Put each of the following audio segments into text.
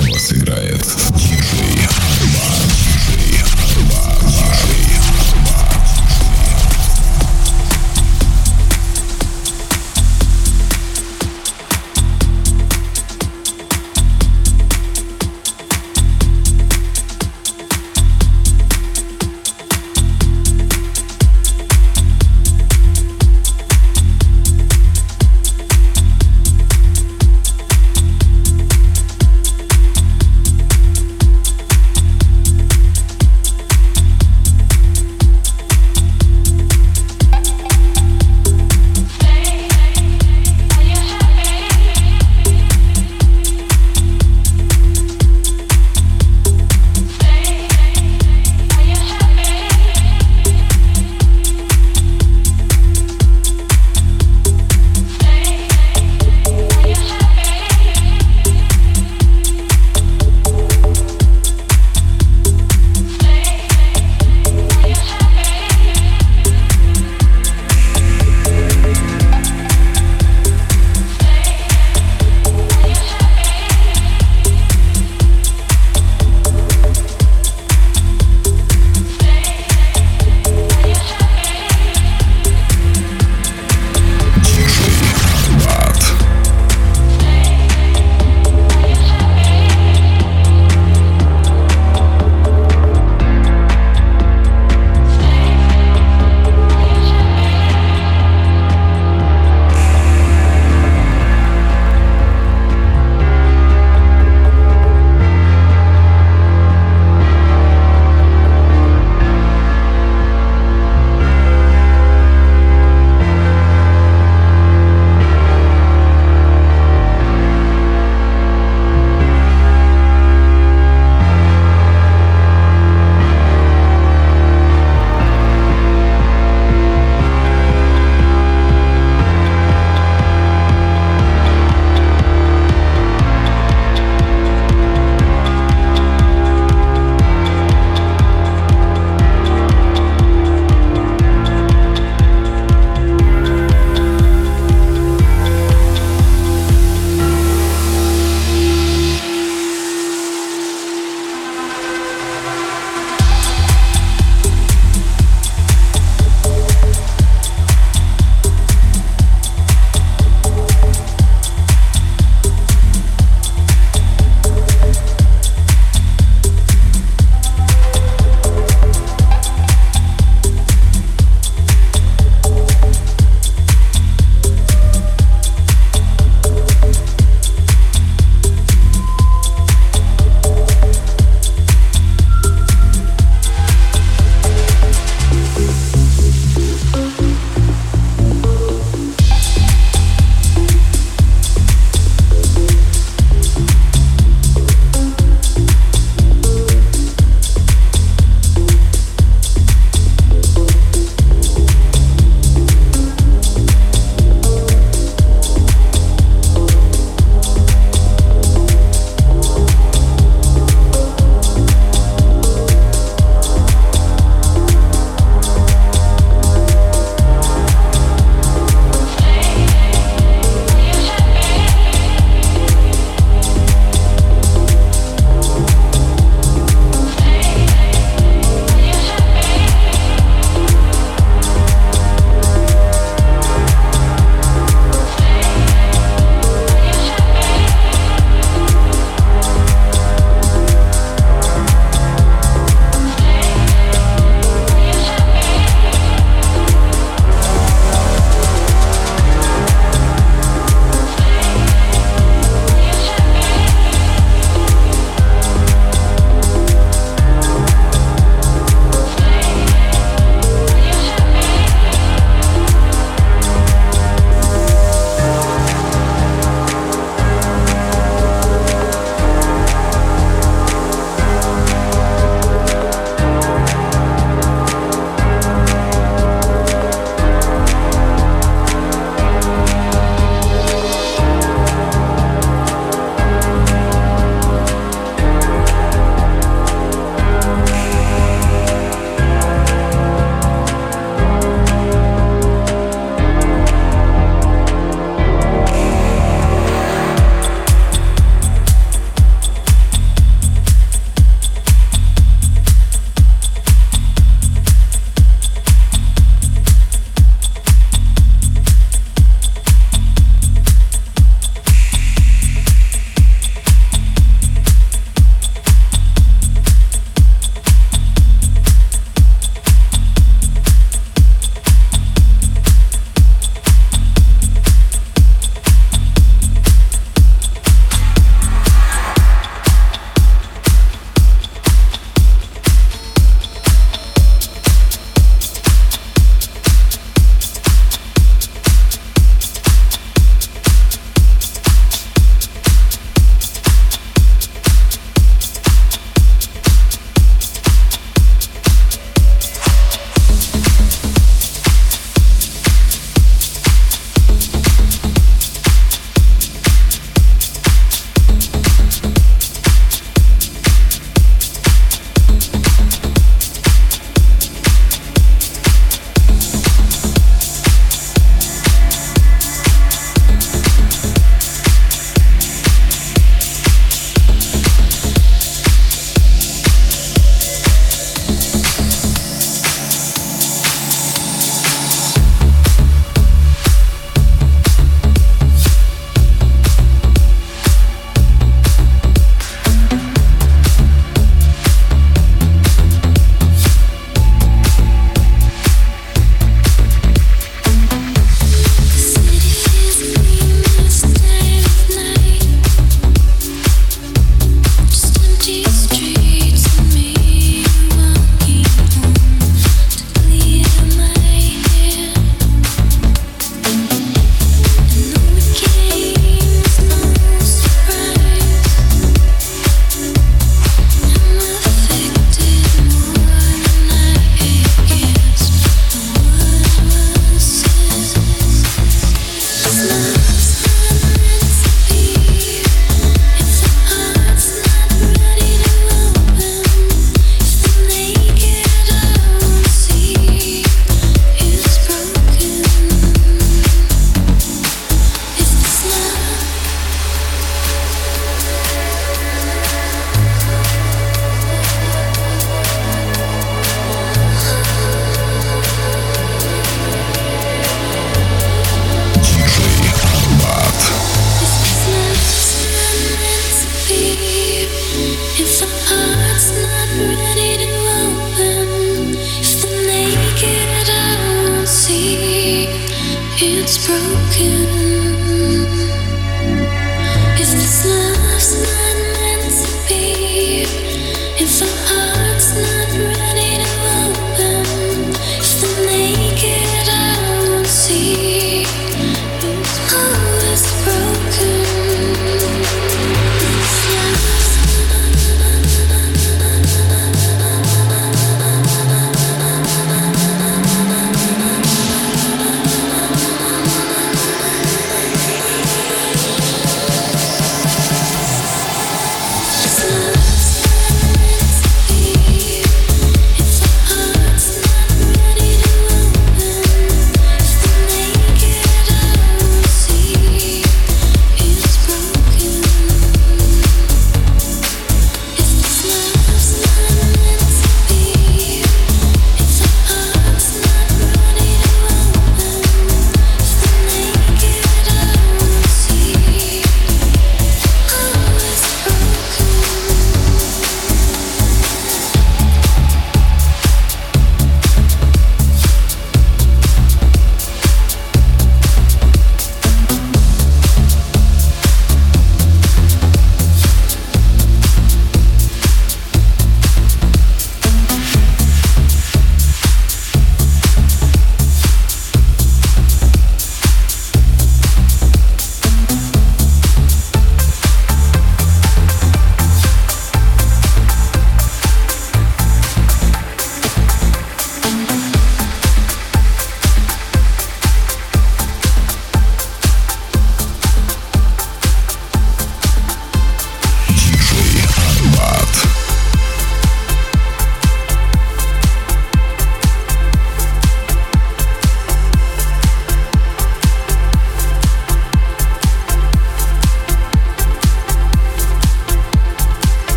для вас играет.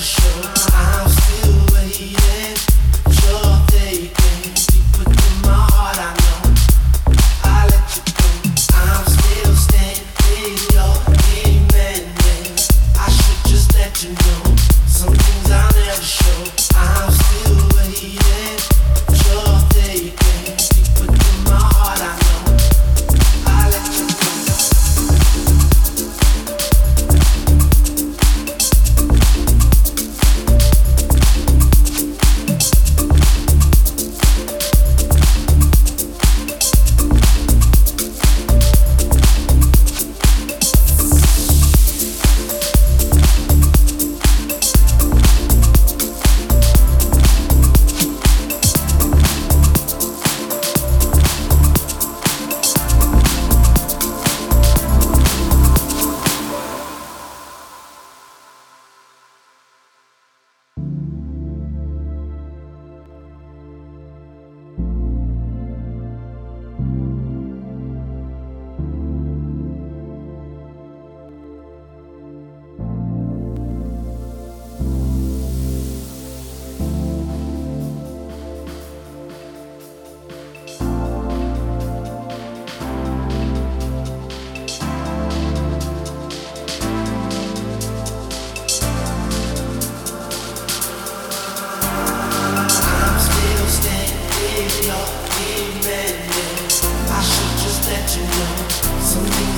show.